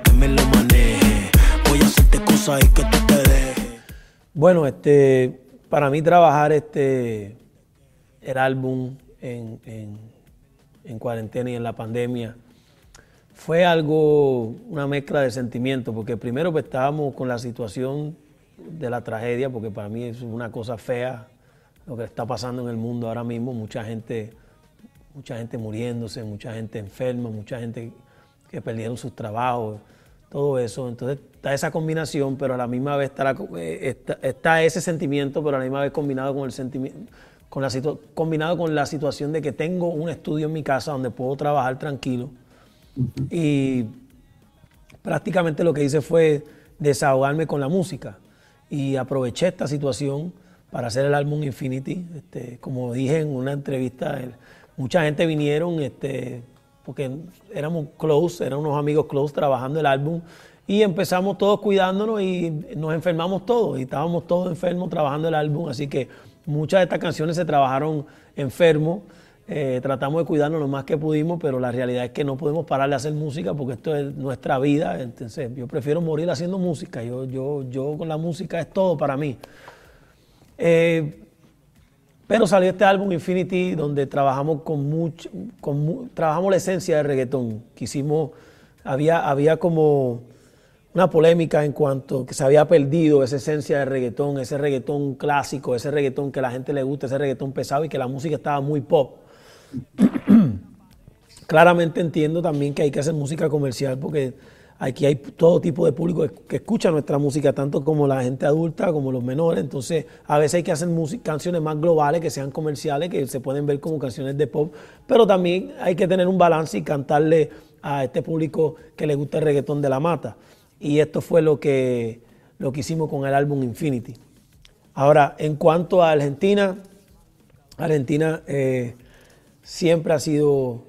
que me lo maneje. Voy a hacerte cosas y que tú te dejes. Bueno, este, para mí trabajar este, el álbum en, en, en cuarentena y en la pandemia fue algo, una mezcla de sentimientos, porque primero pues, estábamos con la situación de la tragedia, porque para mí es una cosa fea lo que está pasando en el mundo ahora mismo, mucha gente, mucha gente muriéndose, mucha gente enferma, mucha gente que perdieron sus trabajos, todo eso. Entonces está esa combinación, pero a la misma vez está, eh, está, ese sentimiento, pero a la misma vez combinado con el sentimiento, con la combinado con la situación de que tengo un estudio en mi casa donde puedo trabajar tranquilo. Y prácticamente lo que hice fue desahogarme con la música y aproveché esta situación para hacer el álbum Infinity. Este, como dije en una entrevista, mucha gente vinieron este, porque éramos close, eran unos amigos close trabajando el álbum y empezamos todos cuidándonos y nos enfermamos todos y estábamos todos enfermos trabajando el álbum, así que muchas de estas canciones se trabajaron enfermos. Eh, tratamos de cuidarnos lo más que pudimos, pero la realidad es que no podemos parar de hacer música porque esto es nuestra vida. Entonces, yo prefiero morir haciendo música. Yo, yo, yo con la música es todo para mí. Eh, pero salió este álbum Infinity donde trabajamos con mucho, trabajamos la esencia del reggaetón. Quisimos, había, había como una polémica en cuanto que se había perdido esa esencia del reggaetón, ese reggaetón clásico, ese reggaetón que a la gente le gusta, ese reggaetón pesado y que la música estaba muy pop. Claramente entiendo también que hay que hacer música comercial porque Aquí hay todo tipo de público que escucha nuestra música, tanto como la gente adulta como los menores. Entonces, a veces hay que hacer canciones más globales, que sean comerciales, que se pueden ver como canciones de pop. Pero también hay que tener un balance y cantarle a este público que le gusta el reggaetón de la mata. Y esto fue lo que, lo que hicimos con el álbum Infinity. Ahora, en cuanto a Argentina, Argentina eh, siempre ha sido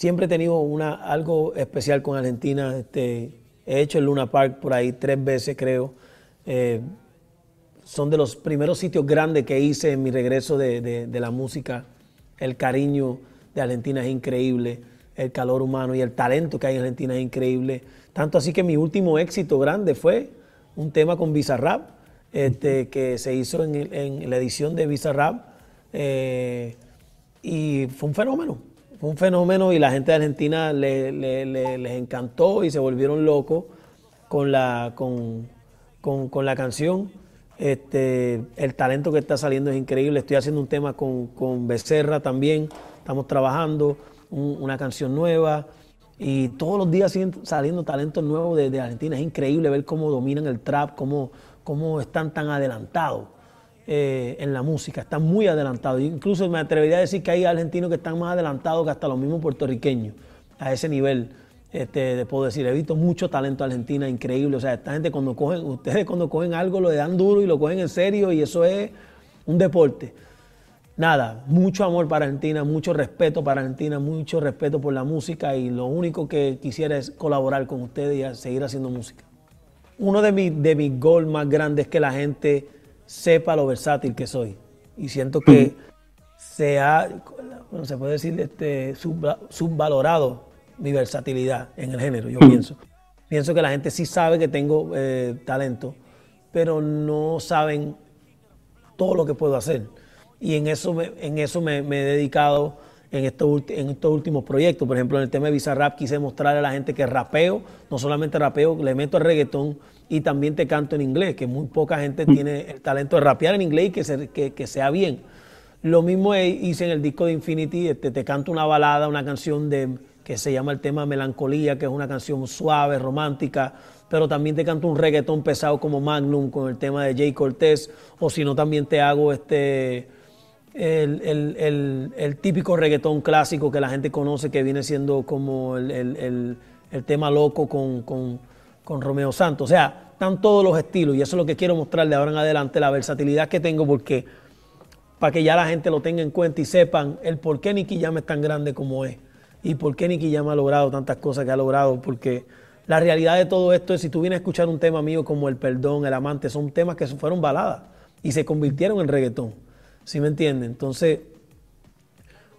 siempre he tenido una, algo especial con Argentina. Este, he hecho el Luna Park por ahí tres veces, creo. Eh, son de los primeros sitios grandes que hice en mi regreso de, la música. El cariño de Argentina es increíble, el calor humano y el talento que hay en Argentina es increíble. Tanto así que mi último éxito grande fue un tema con Bizarrap, este, que se hizo en, la edición de Bizarrap. Eh, y fue un fenómeno fue un fenómeno y la gente de Argentina les encantó y se volvieron locos con la, con, la canción. Este, el talento que está saliendo es increíble. Estoy haciendo un tema con, Becerra también. Estamos trabajando una canción nueva. Y todos los días siguen saliendo talentos nuevos de, de, Argentina. Es increíble ver cómo dominan el trap, cómo, cómo están tan adelantados. Eh, en la música, están muy adelantados. Incluso me atrevería a decir que hay argentinos que están más adelantados que hasta los mismos puertorriqueños, a ese nivel. Este, puedo decir, he visto mucho talento Argentina, increíble. O sea, esta gente cuando cogen, ustedes cuando cogen algo lo dan duro y lo cogen en serio y eso es un deporte. Nada, mucho amor para Argentina, mucho respeto para Argentina, mucho respeto por la música y lo único que quisiera es colaborar con ustedes y seguir haciendo música. Uno de mis, de mis goals más grandes es que la gente sepa lo versátil que soy. Y siento que se ha, bueno, se puede decir, este, subvalorado mi versatilidad en el género, yo pienso. Pienso que la gente sí sabe que tengo eh, talento, pero no saben todo lo que puedo hacer. Y en eso me, en eso me, he dedicado en estos, en estos últimos proyectos. Por ejemplo, en el tema de Bizarrap quise mostrarle a la gente que rapeo, no solamente rapeo, le meto el reggaetón, y también te canto en inglés, que muy poca gente mm. tiene el talento de rapear en inglés y que, que, sea bien. Lo mismo hice en el disco de Infinity, este, te canto una balada, una canción de, que se llama el tema Melancolía, que es una canción suave, romántica, pero también te canto un reggaetón pesado como Magnum con el tema de Jay Cortés, o si no también te hago este... El, típico reggaetón clásico que la gente conoce, que viene siendo como el, tema loco con, con con Romeo Santos. O sea, están todos los estilos y eso es lo que quiero mostrarle ahora en adelante, la versatilidad que tengo porque para que ya la gente lo tenga en cuenta y sepan el por qué Nicky Jam es tan grande como es y por qué Nicky Jam ha logrado tantas cosas que ha logrado, porque la realidad de todo esto es si tú vienes a escuchar un tema mío como el perdón, el amante, son temas que fueron baladas y se convirtieron en reggaetón, ¿sí me entienden? Entonces,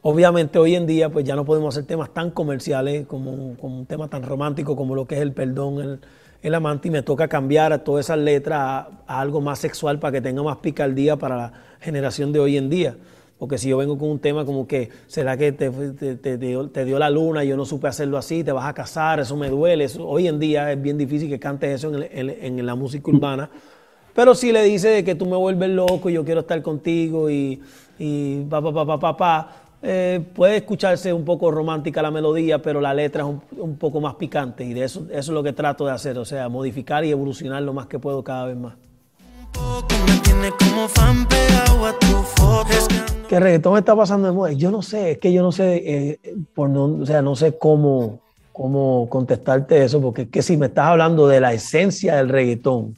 Obviamente hoy en día pues ya no podemos hacer temas tan comerciales como, como un tema tan romántico como lo que es el perdón, el, el amante, y me toca cambiar a todas esas letras a, algo más sexual para que tenga más picardía para la generación de hoy en día. Porque si yo vengo con un tema como que, ¿será que te, te, dio, la luna y yo no supe hacerlo así? ¿Te vas a casar? Eso me duele. hoy en día es bien difícil que cantes eso en, en la música urbana. Pero si le dice que tú me vuelves loco y yo quiero estar contigo y, y pa, pa, eh, puede escucharse un poco romántica la melodía, pero la letra es un, poco más picante y de eso, es lo que trato de hacer, o sea, modificar y evolucionar lo más que puedo cada vez más. ¿Qué reggaetón está pasando de moda? Yo no sé, es que yo no sé, eh, por no, o sea, no sé cómo, cómo contestarte eso, porque es que si me estás hablando de la esencia del reggaetón,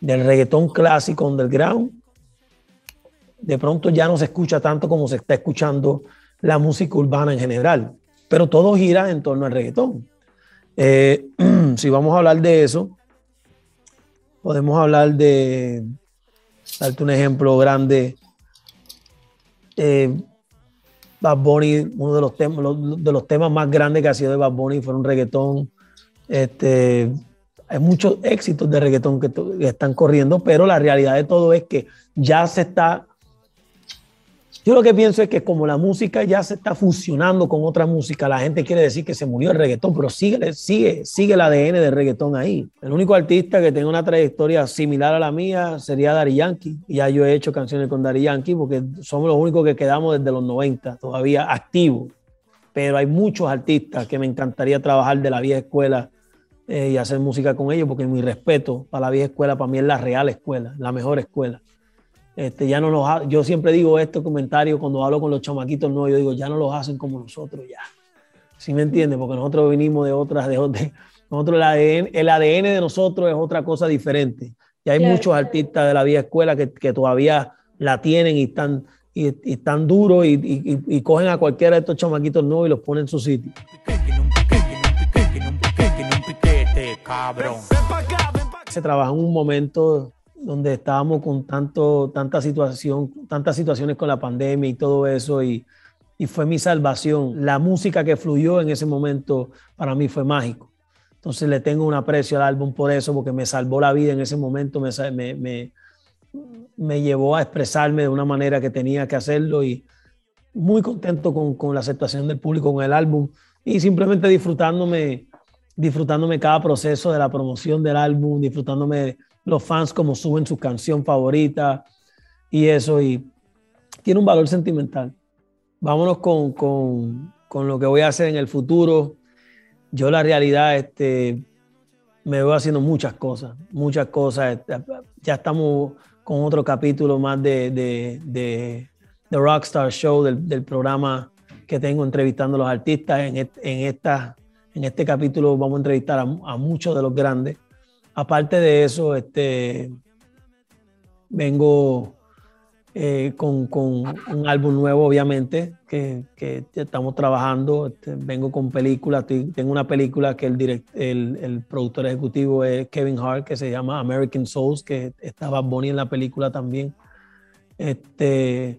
del reggaetón clásico underground, de pronto ya no se escucha tanto como se está escuchando la música urbana en general, pero todo gira en torno al reggaetón. Eh, si vamos a hablar de eso, podemos hablar de, darte un ejemplo grande, eh, Bad Bunny, uno de los, temas, de los temas más grandes que ha sido de Bad Bunny fue un reggaetón. Este, hay muchos éxitos de reggaetón que, están corriendo, pero la realidad de todo es que ya se está yo lo que pienso es que como la música ya se está fusionando con otra música, la gente quiere decir que se murió el reggaetón, pero sigue, sigue, sigue el ADN del reggaetón ahí. El único artista que tenga una trayectoria similar a la mía sería Dari Yankee. Ya yo he hecho canciones con Dari Yankee porque somos los únicos que quedamos desde los 90, todavía activos. Pero hay muchos artistas que me encantaría trabajar de la vieja escuela eh, y hacer música con ellos, porque mi respeto para la vieja escuela, para mí es la real escuela, la mejor escuela. Este, ya no los, yo siempre digo estos comentarios cuando hablo con los chamaquitos no, yo digo, ya no los hacen como nosotros ya. ¿Sí me entiendes? Porque nosotros venimos de otras, de, de nosotros el ADN, el ADN de nosotros es otra cosa diferente. Y hay muchos artistas de la vieja escuela que, que todavía la tienen y están, y, están duros y, y, y, cogen a cualquiera de estos chamaquitos nuevos y los ponen en su sitio. Se trabaja en un momento donde estábamos con tanto, tanta situación, tantas situaciones con la pandemia y todo eso, y, y, fue mi salvación. La música que fluyó en ese momento para mí fue mágico. Entonces le tengo un aprecio al álbum por eso, porque me salvó la vida en ese momento, me, me, me, me llevó a expresarme de una manera que tenía que hacerlo y muy contento con, con la aceptación del público con el álbum y simplemente disfrutándome, disfrutándome cada proceso de la promoción del álbum, disfrutándome los fans como suben su canción favorita y eso, y tiene un valor sentimental. Vámonos con, con, con lo que voy a hacer en el futuro. Yo la realidad, este, me veo haciendo muchas cosas, muchas cosas. Ya estamos con otro capítulo más de, de, de, Rockstar Show, del, del, programa que tengo entrevistando a los artistas. En, en, esta, en este capítulo vamos a entrevistar a, a muchos de los grandes. Aparte de eso, este, vengo eh, con, un álbum nuevo, obviamente, que, estamos trabajando. Este, vengo con películas. Tengo una película que el, el, productor ejecutivo es Kevin Hart, que se llama American Souls, que estaba Bonnie en la película también. Este,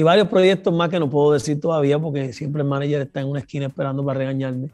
y varios proyectos más que no puedo decir todavía porque siempre el manager está en una esquina esperando para regañarme.